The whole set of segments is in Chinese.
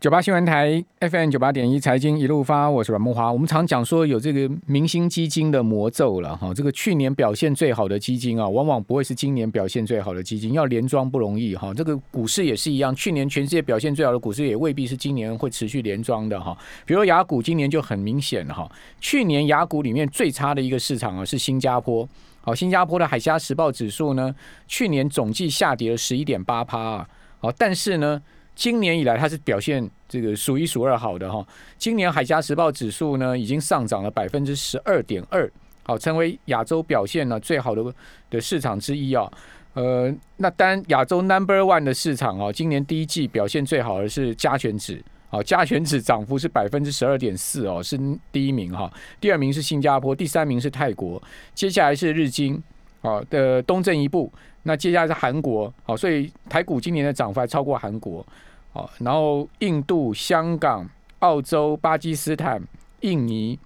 九八新闻台 FM 九八点一财经一路发，我是阮梦华。我们常讲说有这个明星基金的魔咒了哈，这个去年表现最好的基金啊，往往不会是今年表现最好的基金，要连庄不容易哈。这个股市也是一样，去年全世界表现最好的股市也未必是今年会持续连庄的哈。比如雅股今年就很明显了哈，去年雅股里面最差的一个市场啊是新加坡，好，新加坡的海峡时报指数呢，去年总计下跌了十一点八趴啊，好，但是呢。今年以来，它是表现这个数一数二好的哈。今年海峡时报指数呢，已经上涨了百分之十二点二，好，成为亚洲表现呢最好的的市场之一啊。呃，那单亚洲 Number One 的市场啊，今年第一季表现最好的是加权指，好，加权指涨幅是百分之十二点四哦，是第一名哈。第二名是新加坡，第三名是泰国，接下来是日经，好的东正一步，那接下来是韩国，好，所以台股今年的涨幅还超过韩国。哦，然后印度、香港、澳洲、巴基斯坦、印尼，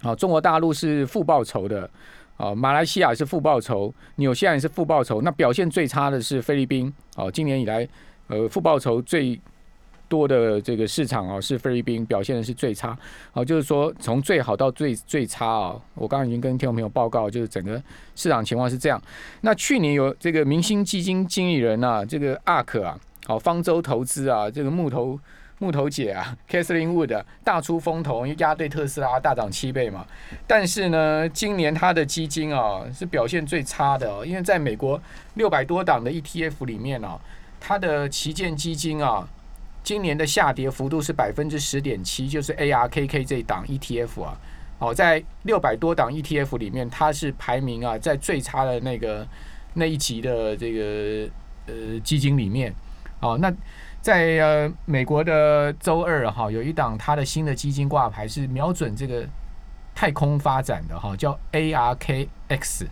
好，中国大陆是负报酬的，哦，马来西亚是负报酬，纽西兰是负报酬，那表现最差的是菲律宾，哦，今年以来，呃，负报酬最多的这个市场哦是菲律宾，表现的是最差，好，就是说从最好到最最差啊，我刚刚已经跟听众朋友报告，就是整个市场情况是这样。那去年有这个明星基金经理人啊，这个阿克啊。好，方舟投资啊，这个木头木头姐啊，Kathleen Wood 大出风头，因为压对特斯拉大涨七倍嘛。但是呢，今年它的基金啊是表现最差的哦，因为在美国六百多档的 ETF 里面哦，它的旗舰基金啊，今年的下跌幅度是百分之十点七，就是 ARKK 这档 ETF 啊，哦，在六百多档 ETF 里面，它是排名啊在最差的那个那一级的这个呃基金里面。哦，那在呃美国的周二哈，有一档它的新的基金挂牌是瞄准这个太空发展的哈，叫 ARKX，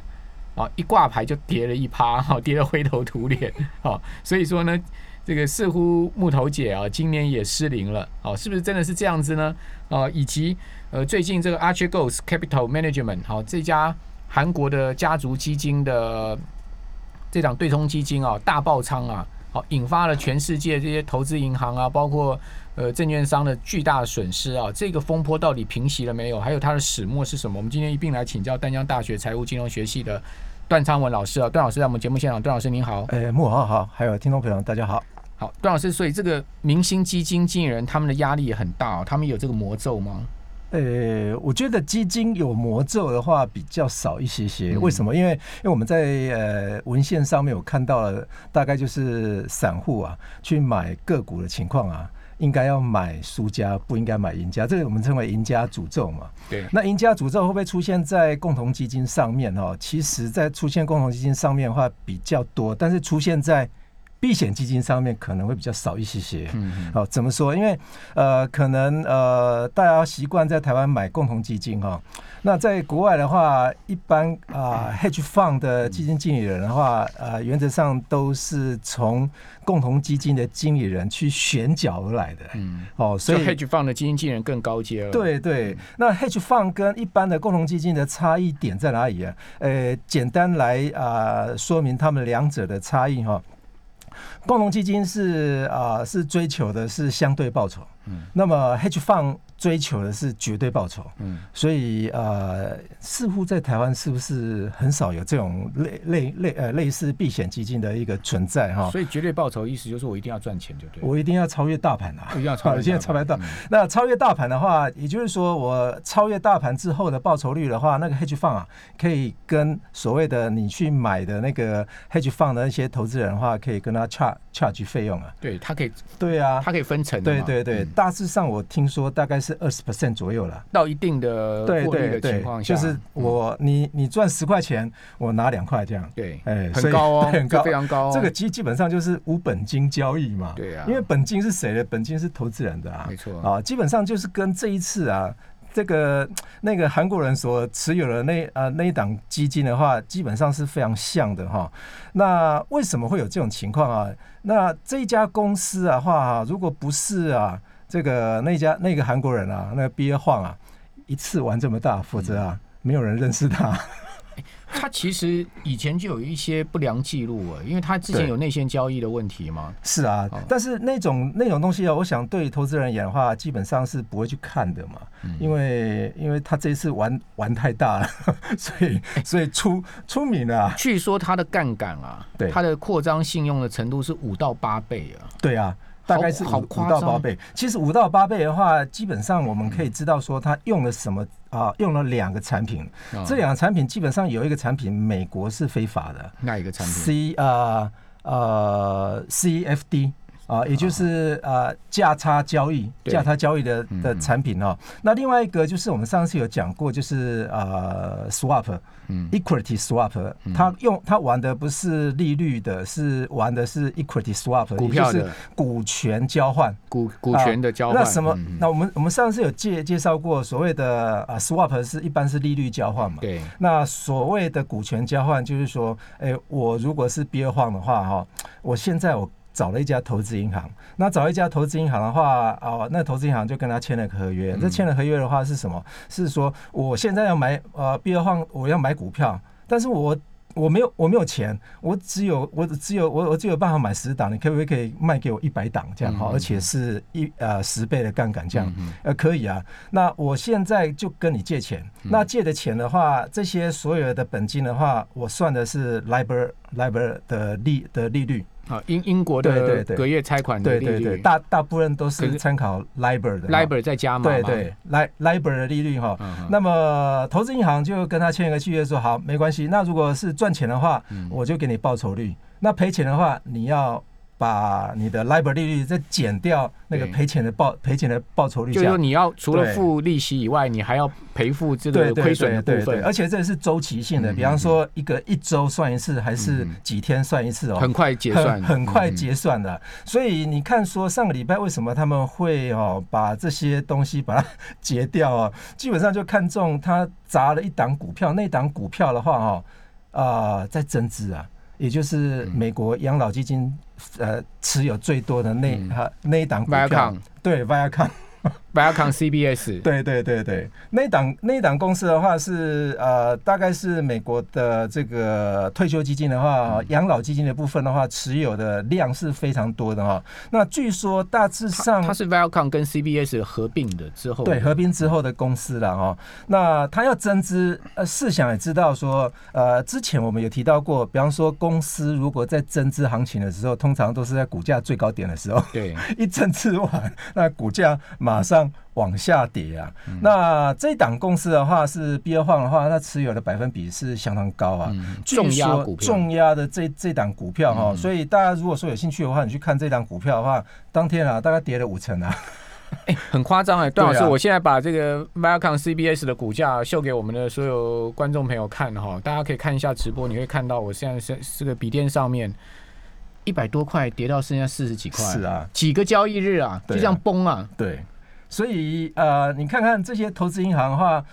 啊，一挂牌就跌了一趴哈，跌得灰头土脸哦，所以说呢，这个似乎木头姐啊，今年也失灵了哦，是不是真的是这样子呢？啊，以及呃最近这个 Archegos Capital Management 好这家韩国的家族基金的这档对冲基金啊，大爆仓啊。好，引发了全世界这些投资银行啊，包括呃证券商的巨大损失啊。这个风波到底平息了没有？还有它的始末是什么？我们今天一并来请教丹江大学财务金融学系的段昌文老师啊。段老师在我们节目现场，段老师您好。哎，木好好，还有听众朋友大家好。好，段老师，所以这个明星基金经理人他们的压力也很大，哦他们有这个魔咒吗？呃，我觉得基金有魔咒的话比较少一些些。为什么？因为因为我们在呃文献上面有看到了，大概就是散户啊去买个股的情况啊，应该要买输家，不应该买赢家。这个我们称为赢家诅咒嘛。对。那赢家诅咒会不会出现在共同基金上面？哦，其实在出现共同基金上面的话比较多，但是出现在。避险基金上面可能会比较少一些些，嗯，好，怎么说？因为呃，可能呃，大家习惯在台湾买共同基金哈，那在国外的话，一般啊，hedge fund 的基金经理人的话，呃，原则上都是从共同基金的经理人去选角而来的，嗯，哦，所以 hedge fund 的基金经理人更高阶了。对对，那 hedge fund 跟一般的共同基金的差异点在哪里啊？呃，简单来啊，说明他们两者的差异哈。共同基金是啊，是追求的是相对报酬。嗯，那么 hedge fund 追求的是绝对报酬，嗯，所以呃，似乎在台湾是不是很少有这种类类类呃类似避险基金的一个存在哈？所以绝对报酬意思就是我一定要赚钱，就对，我一定要超越大盘啊，一定要超越现在 超越大。那超越大盘的话，也就是说我超越大盘之后的报酬率的话，那个 hedge fund 啊，可以跟所谓的你去买的那个 hedge fund 的那些投资人的话，可以跟他 charge charge 费用啊。对他可以，对啊，他可以分成。对对对。大致上，我听说大概是二十 percent 左右了。到一定的获利的情况下，就是我你你赚十块钱，我拿两块这样。对，哎，很高哦，很高，非常高。这个基基本上就是无本金交易嘛。对啊，因为本金是谁的？本金是投资人的啊。没错啊，基本上就是跟这一次啊，这个那个韩国人所持有的那呃那一档基金的话，基本上是非常像的哈。那为什么会有这种情况啊？那这一家公司啊话，如果不是啊。这个那家那个韩国人啊，那个憋晃啊，一次玩这么大，否则啊，没有人认识他。他其实以前就有一些不良记录啊，因为他之前有内线交易的问题嘛。是啊，但是那种那种东西啊，我想对投资人而言的话，基本上是不会去看的嘛，因为因为他这一次玩玩太大了，所以所以出出名了。据说他的杠杆啊，对他的扩张信用的程度是五到八倍啊。对啊。大概是五到八倍。其实五到八倍的话，基本上我们可以知道说，他用了什么啊？用了两个产品。这两个产品基本上有一个产品，美国是非法的。那一个产品？C 呃呃 CFD 啊，也就是呃价差交易、价差交易的的产品哦。那另外一个就是我们上次有讲过，就是呃 Swap。equity swap，他用他玩的不是利率的，是玩的是 equity swap，股票的股权交换，股股权的交换。那什么？那我们我们上次有介介绍过，所谓的啊 swap 是一般是利率交换嘛？对。那所谓的股权交换，就是说，哎，我如果是 B 二晃的话，哈，我现在我。找了一家投资银行，那找一家投资银行的话，哦，那投资银行就跟他签了合约。这签了合约的话是什么？是说我现在要买呃，比如换我要买股票，但是我我没有我没有钱，我只有我只有我我只有办法买十档，你可不可以卖给我一百档这样哈？而且是一呃十倍的杠杆这样，呃可以啊。那我现在就跟你借钱，那借的钱的话，这些所有的本金的话，我算的是 LIBOR LIBOR 的利的利率。啊，英英国的隔夜拆款的利率，大大部分都是参考 LIBOR 的，LIBOR 再加嘛，对对，Li LIBOR 的利率哈。那么投资银行就跟他签一个契约，说好，没关系。那如果是赚钱的话，我就给你报酬率；那赔钱的话，你要。把你的 LIBOR 利率再减掉那个赔钱的报赔钱的报酬率，就是说你要除了付利息以外，你还要赔付这个亏损的部分，而且这是周期性的，比方说一个一周算一次，还是几天算一次哦？很快结算，很快结算的。所以你看，说上个礼拜为什么他们会哦把这些东西把它结掉啊？基本上就看中他砸了一档股票，那档股票的话哦啊在增资啊。也就是美国养老基金呃持有最多的那哈那一档股票，对 Viacom。Viacom CBS，对对对对，那档那档公司的话是呃，大概是美国的这个退休基金的话，养老基金的部分的话，持有的量是非常多的哈。那据说大致上，它是 Viacom 跟 CBS 合并的之后，对合并之后的公司了哈。那它要增资，呃，试想也知道说，呃，之前我们有提到过，比方说公司如果在增资行情的时候，通常都是在股价最高点的时候，对，一增资完，那股价马上。往下跌啊，那这档公司的话是 B 二晃的话，它持有的百分比是相当高啊，重压股票，重压的这这档股票哈，所以大家如果说有兴趣的话，你去看这档股票的话，当天啊大概跌了五成啊，哎，很夸张哎，段老师，我现在把这个 Viacom CBS 的股价秀给我们的所有观众朋友看哈，大家可以看一下直播，你会看到我现在是这个笔电上面一百多块跌到剩下四十几块，是啊，几个交易日啊。就这样崩啊，对。所以呃，你看看这些投资银行的话，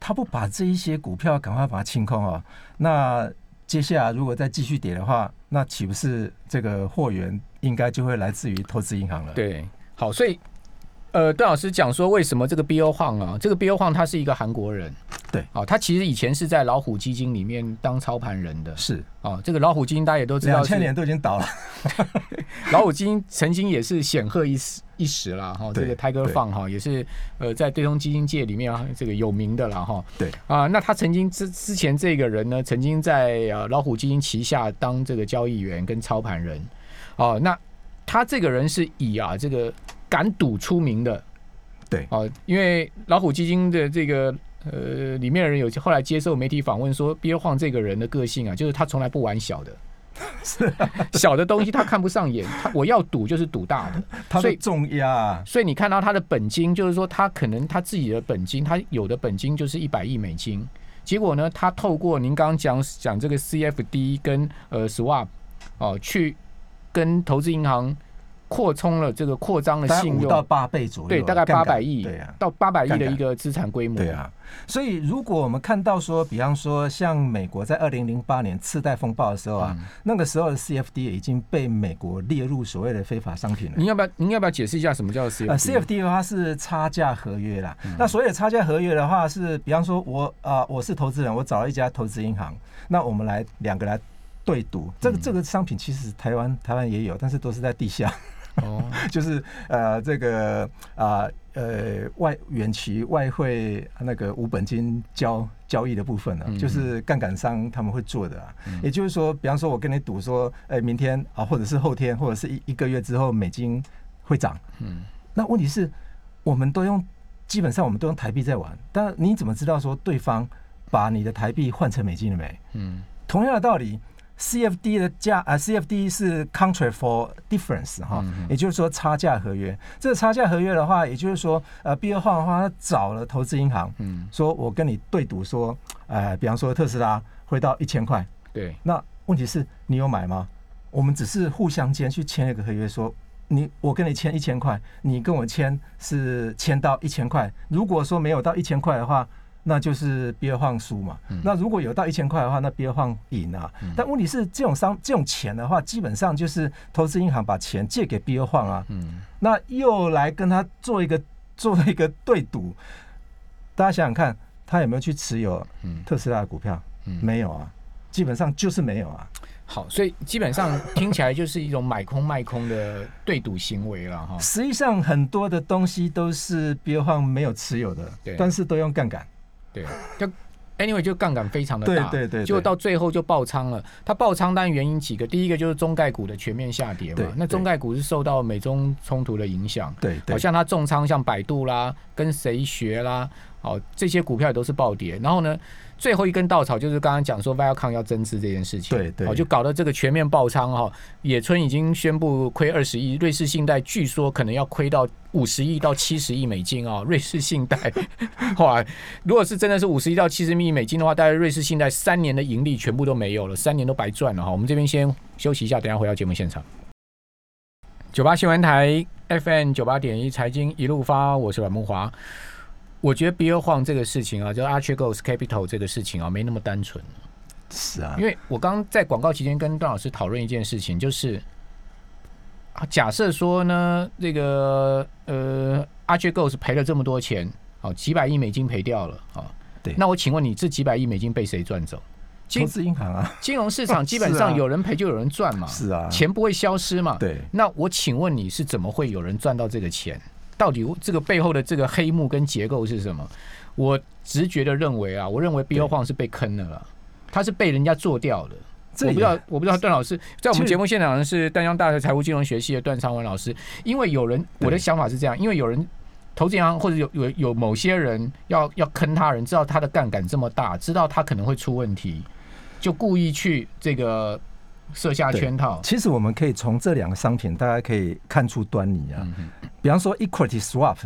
他不把这一些股票赶快把它清空啊，那接下来如果再继续跌的话，那岂不是这个货源应该就会来自于投资银行了？对，好，所以呃，段老师讲说，为什么这个 B O 晃啊，这个 B O 晃他是一个韩国人。对，哦，他其实以前是在老虎基金里面当操盘人的，是哦，这个老虎基金大家也都知道，两千年都已经倒了。老虎基金曾经也是显赫一时一时了哈，这个泰戈放哈也是呃在对冲基金界里面啊这个有名的了哈。对啊，那他曾经之之前这个人呢，曾经在呃老虎基金旗下当这个交易员跟操盘人，哦，那他这个人是以啊这个敢赌出名的，对哦，因为老虎基金的这个。呃，里面的人有后来接受媒体访问说，憋晃这个人的个性啊，就是他从来不玩小的，是 小的东西他看不上眼，他我要赌就是赌大的，所以重压。所以你看到他的本金，就是说他可能他自己的本金，他有的本金就是一百亿美金，结果呢，他透过您刚刚讲讲这个 CFD 跟呃 Swap 哦，去跟投资银行。扩充了这个扩张的信用到八倍左右，对，大概八百亿，对啊，到八百亿的一个资产规模，对啊。所以如果我们看到说，比方说像美国在二零零八年次贷风暴的时候啊，那个时候的 CFD 已经被美国列入所谓的非法商品了。您要不要您要不要解释一下什么叫 CFD？呃，CFD 的话是差价合约啦。那所谓的差价合约的话是，比方说我啊我是投资人，我找了一家投资银行，那我们来两个来对赌。这个这个商品其实台湾台湾也有，但是都是在地下。哦，就是呃，这个啊，呃，外远期外汇那个无本金交交易的部分呢，就是杠杆商他们会做的啊。也就是说，比方说，我跟你赌说，哎，明天啊，或者是后天，或者是一一个月之后，美金会涨。嗯，那问题是，我们都用基本上我们都用台币在玩，但你怎么知道说对方把你的台币换成美金了没？嗯，同样的道理。CFD 的价啊，CFD 是 Contract for Difference 哈，也就是说差价合约。这个差价合约的话，也就是说，呃，比尔晃的话，他找了投资银行，嗯，说我跟你对赌，说，呃，比方说特斯拉会到一千块，对。那问题是，你有买吗？我们只是互相间去签一个合约，说你我跟你签一千块，你跟我签是签到一千块。如果说没有到一千块的话，那就是比尔晃输嘛。那如果有到一千块的话，那比尔晃赢啊。但问题是，这种商这种钱的话，基本上就是投资银行把钱借给比尔晃啊。嗯。那又来跟他做一个 做一个对赌。大家想想看，他有没有去持有特斯拉的股票？没有啊，基本上就是没有啊。好，所以基本上听起来就是一种买空卖空的对赌行为了哈。实际上很多的东西都是比尔晃没有持有的，但是都用杠杆。对，就 anyway 就杠杆非常的大，对对对，就到最后就爆仓了。它爆仓当然原因几个，第一个就是中概股的全面下跌嘛。那中概股是受到美中冲突的影响，对，好像它重仓像百度啦，跟谁学啦，哦这些股票也都是暴跌。然后呢？最后一根稻草就是刚刚讲说 Viacom 要增资这件事情，对对，哦，就搞得这个全面爆仓哈。野村已经宣布亏二十亿，瑞士信贷据说可能要亏到五十亿到七十亿美金啊。瑞士信贷，哇，如果是真的是五十亿到七十亿美金的话，大概瑞士信贷三年的盈利全部都没有了，三年都白赚了哈。我们这边先休息一下，等下回到节目现场。九八新闻台 FM 九八点一财经一路发，我是阮梦华。我觉得比尔晃这个事情啊，就 Archegos Capital 这个事情啊，没那么单纯。是啊，因为我刚在广告期间跟段老师讨论一件事情，就是假设说呢，这个呃 Archegos 赔了这么多钱，好几百亿美金赔掉了啊。对，那我请问你，这几百亿美金被谁赚走？投资银行啊，金融市场基本上有人赔就有人赚嘛。是啊，钱不会消失嘛。对，那我请问你是怎么会有人赚到这个钱？到底这个背后的这个黑幕跟结构是什么？我直觉的认为啊，我认为 B O 晃是被坑的了，他是被人家做掉的。我不知道，我不知道段老师在我们节目现场的是丹江大学财务金融学系的段昌文老师。因为有人，我的想法是这样，因为有人投资银行或者有有有某些人要要坑他人，知道他的杠杆这么大，知道他可能会出问题，就故意去这个。设下圈套，其实我们可以从这两个商品，大家可以看出端倪啊。比方说，equity swap，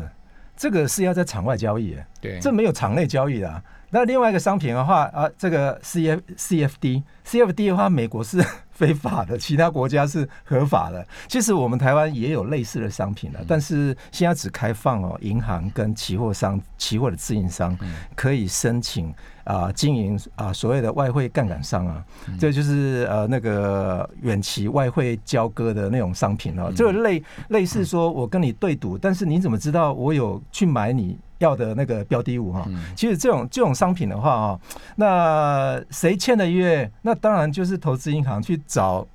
这个是要在场外交易，对，这没有场内交易的。那另外一个商品的话啊，这个 C F C F D C F D 的话，美国是非法的，其他国家是合法的。其实我们台湾也有类似的商品的，但是现在只开放哦，银行跟期货商、期货的自营商可以申请啊经营啊所谓的外汇杠杆商啊，这就是呃那个远期外汇交割的那种商品哦，就类类似说我跟你对赌，但是你怎么知道我有去买你？要的那个标的物哈，其实这种这种商品的话啊，那谁签的约？那当然就是投资银行去找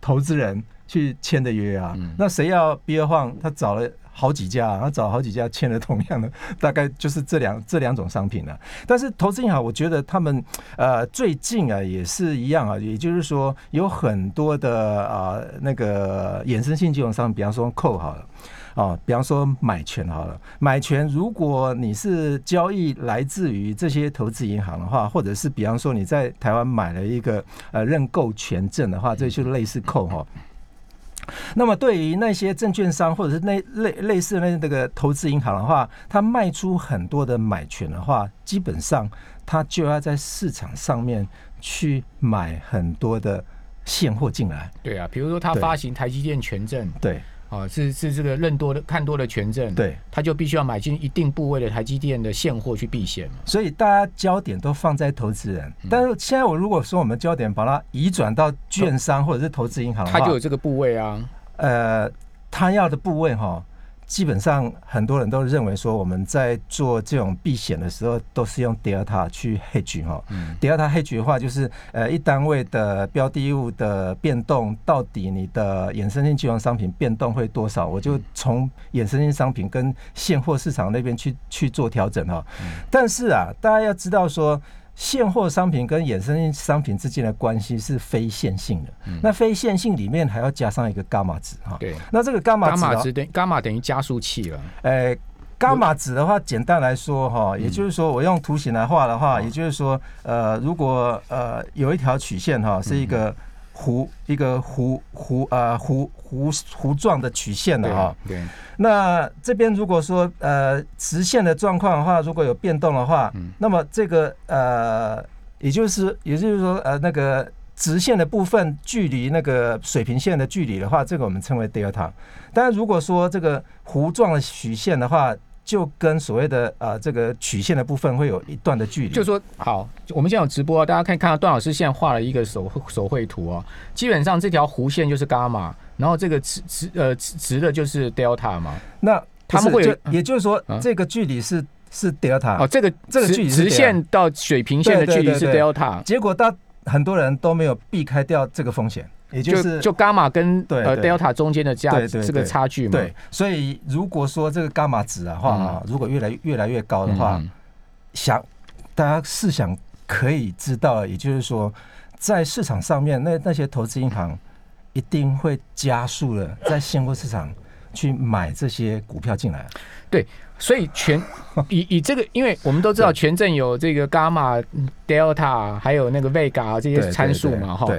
投资人去签的约啊。那谁要 B 二晃？他找了好几家，他找好几家签了同样的，大概就是这两这两种商品了。但是投资银行，我觉得他们呃最近啊也是一样啊，也就是说有很多的啊那个衍生性金融商品，比方说扣好了。啊，比方说买权好了，买权如果你是交易来自于这些投资银行的话，或者是比方说你在台湾买了一个呃认购权证的话，这就类似扣哈。那么对于那些证券商或者是那类类似那那个投资银行的话，他卖出很多的买权的话，基本上他就要在市场上面去买很多的现货进来。对啊，比如说他发行台积电权证，对。啊，是是这个认多的看多的权证，对，他就必须要买进一定部位的台积电的现货去避险嘛。所以大家焦点都放在投资人，但是现在我如果说我们焦点把它移转到券商或者是投资银行他就有这个部位啊。呃，他要的部位哈。基本上很多人都认为说，我们在做这种避险的时候，都是用 delta 去 hedge 哈。delta hedge 的话，就是呃一单位的标的物的变动，到底你的衍生性金融商品变动会多少？我就从衍生性商品跟现货市场那边去去做调整哈。但是啊，大家要知道说。现货商品跟衍生商品之间的关系是非线性的，那非线性里面还要加上一个伽马值哈。对，那这个伽马值等伽马等于加速器了。呃，伽马值的话，简单来说哈，也就是说我用图形来画的话，也就是说，呃，如果呃有一条曲线哈，是一个。弧一个弧弧啊弧弧弧状的曲线的哈，对。那这边如果说呃直线的状况的话，如果有变动的话，那么这个呃也就是也就是说呃那个直线的部分距离那个水平线的距离的话，这个我们称为 delta。但是如果说这个弧状的曲线的话，就跟所谓的呃这个曲线的部分会有一段的距离，就说好，我们现在有直播，大家可以看到段老师现在画了一个手手绘图哦，基本上这条弧线就是伽马，然后这个直直呃直的就是 delta 嘛。那他们会有，也就是说这个距离是是 delta 哦，这个这个距离直线到水平线的距离是 delta，结果大很多人都没有避开掉这个风险。也就是就伽马跟呃 delta 中间的价这个差距嘛，对，所以如果说这个伽马值的话啊，如果越来越来越高的话，想大家试想可以知道，也就是说，在市场上面那那些投资银行一定会加速了在现货市场去买这些股票进来，对。所以全以以这个，因为我们都知道权证有这个伽马、delta，还有那个 vega 这些参数嘛，哈。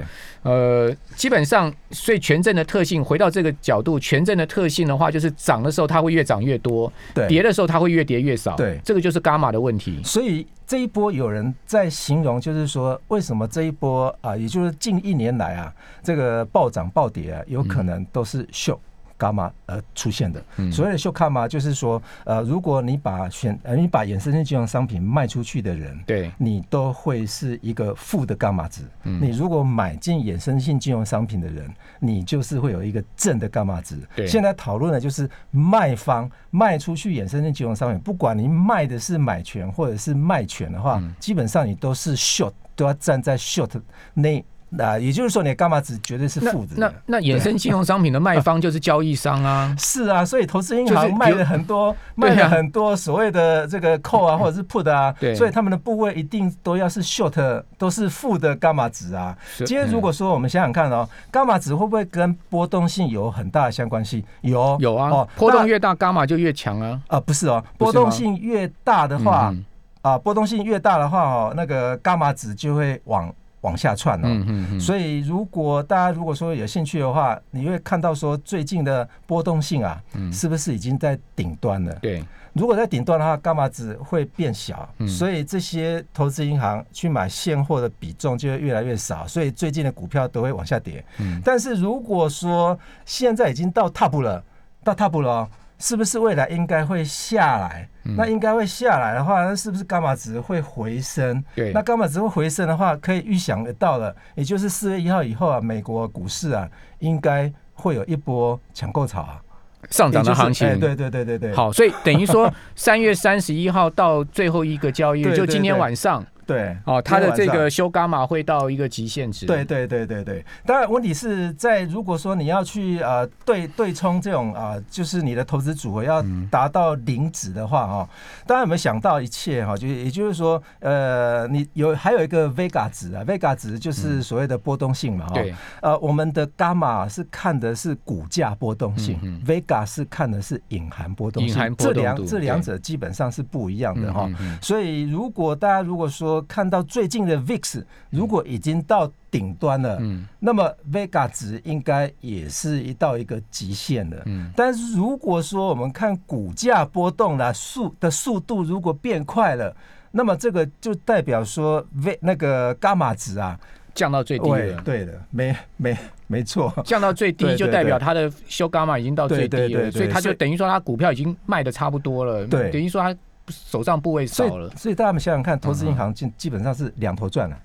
呃，基本上，所以权证的特性，回到这个角度，权证的特性的话，就是涨的时候它会越涨越多，对；跌的时候它会越跌越少，对。这个就是伽马的问题。所以这一波有人在形容，就是说，为什么这一波啊，也就是近一年来啊，这个暴涨暴跌啊，有可能都是秀。伽马而出现的，所谓的秀伽马就是说，呃，如果你把选，呃，你把衍生性金融商品卖出去的人，对，你都会是一个负的伽马值。你如果买进衍生性金融商品的人，你就是会有一个正的伽马值。现在讨论的就是卖方卖出去衍生性金融商品，不管你卖的是买权或者是卖权的话，基本上你都是 short，都要站在 short 那。那也就是说，你伽马值绝对是负的。那那衍生金融商品的卖方就是交易商啊。是啊，所以投资银行卖了很多，卖了很多所谓的这个 call 啊，或者是 put 啊。对。所以他们的部位一定都要是 short，都是负的伽马值啊。今天如果说我们想想看哦，伽马值会不会跟波动性有很大的相关性？有有啊。哦，波动越大，伽马就越强啊。啊，不是哦，波动性越大的话，啊，波动性越大的话哦，那个伽马值就会往。往下窜哦，所以如果大家如果说有兴趣的话，你会看到说最近的波动性啊，是不是已经在顶端了？对，如果在顶端的话，伽马值会变小，所以这些投资银行去买现货的比重就会越来越少，所以最近的股票都会往下跌。但是如果说现在已经到 top 了，到 top 了。是不是未来应该会下来？那应该会下来的话，那是不是伽马值会回升？对，那伽马值会回升的话，可以预想得到了，也就是四月一号以后啊，美国股市啊，应该会有一波抢购潮啊，上涨的行情。对对对对对。好，所以等于说三月三十一号到最后一个交易日，就今天晚上。对，哦，它的这个修伽马会到一个极限值。对对对对对，当然问题是在如果说你要去呃对对冲这种啊，就是你的投资组合要达到零值的话哈，大家有没有想到一切哈？就也就是说，呃，你有还有一个 vega 值啊，vega 值就是所谓的波动性嘛哈。对。呃，我们的伽马是看的是股价波动性，vega 是看的是隐含波动性，这两这两者基本上是不一样的哈。所以如果大家如果说看到最近的 VIX 如果已经到顶端了，嗯，那么 Vega 值应该也是一到一个极限了，嗯。但是如果说我们看股价波动的速的速度如果变快了，那么这个就代表说 V 那个伽马值啊降到最低了，对的，没没没错，降到最低就代表对。它的修伽马已经到最低了，对对对对所以它就等于说它股票已经卖的差不多了，对。等于说它手上部位少了。以，所以大家们想想看，投资银行基基本上是两头赚了，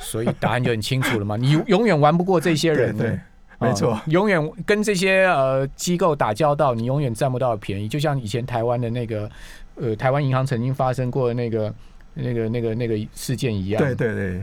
所以答案就很清楚了嘛，你永远玩不过这些人，对对，没错。哦，永远跟这些呃机构打交道，你永远占不到便宜。就像以前台湾的那个呃台湾银行曾经发生过的那个那个那个那个事件一样，对对对，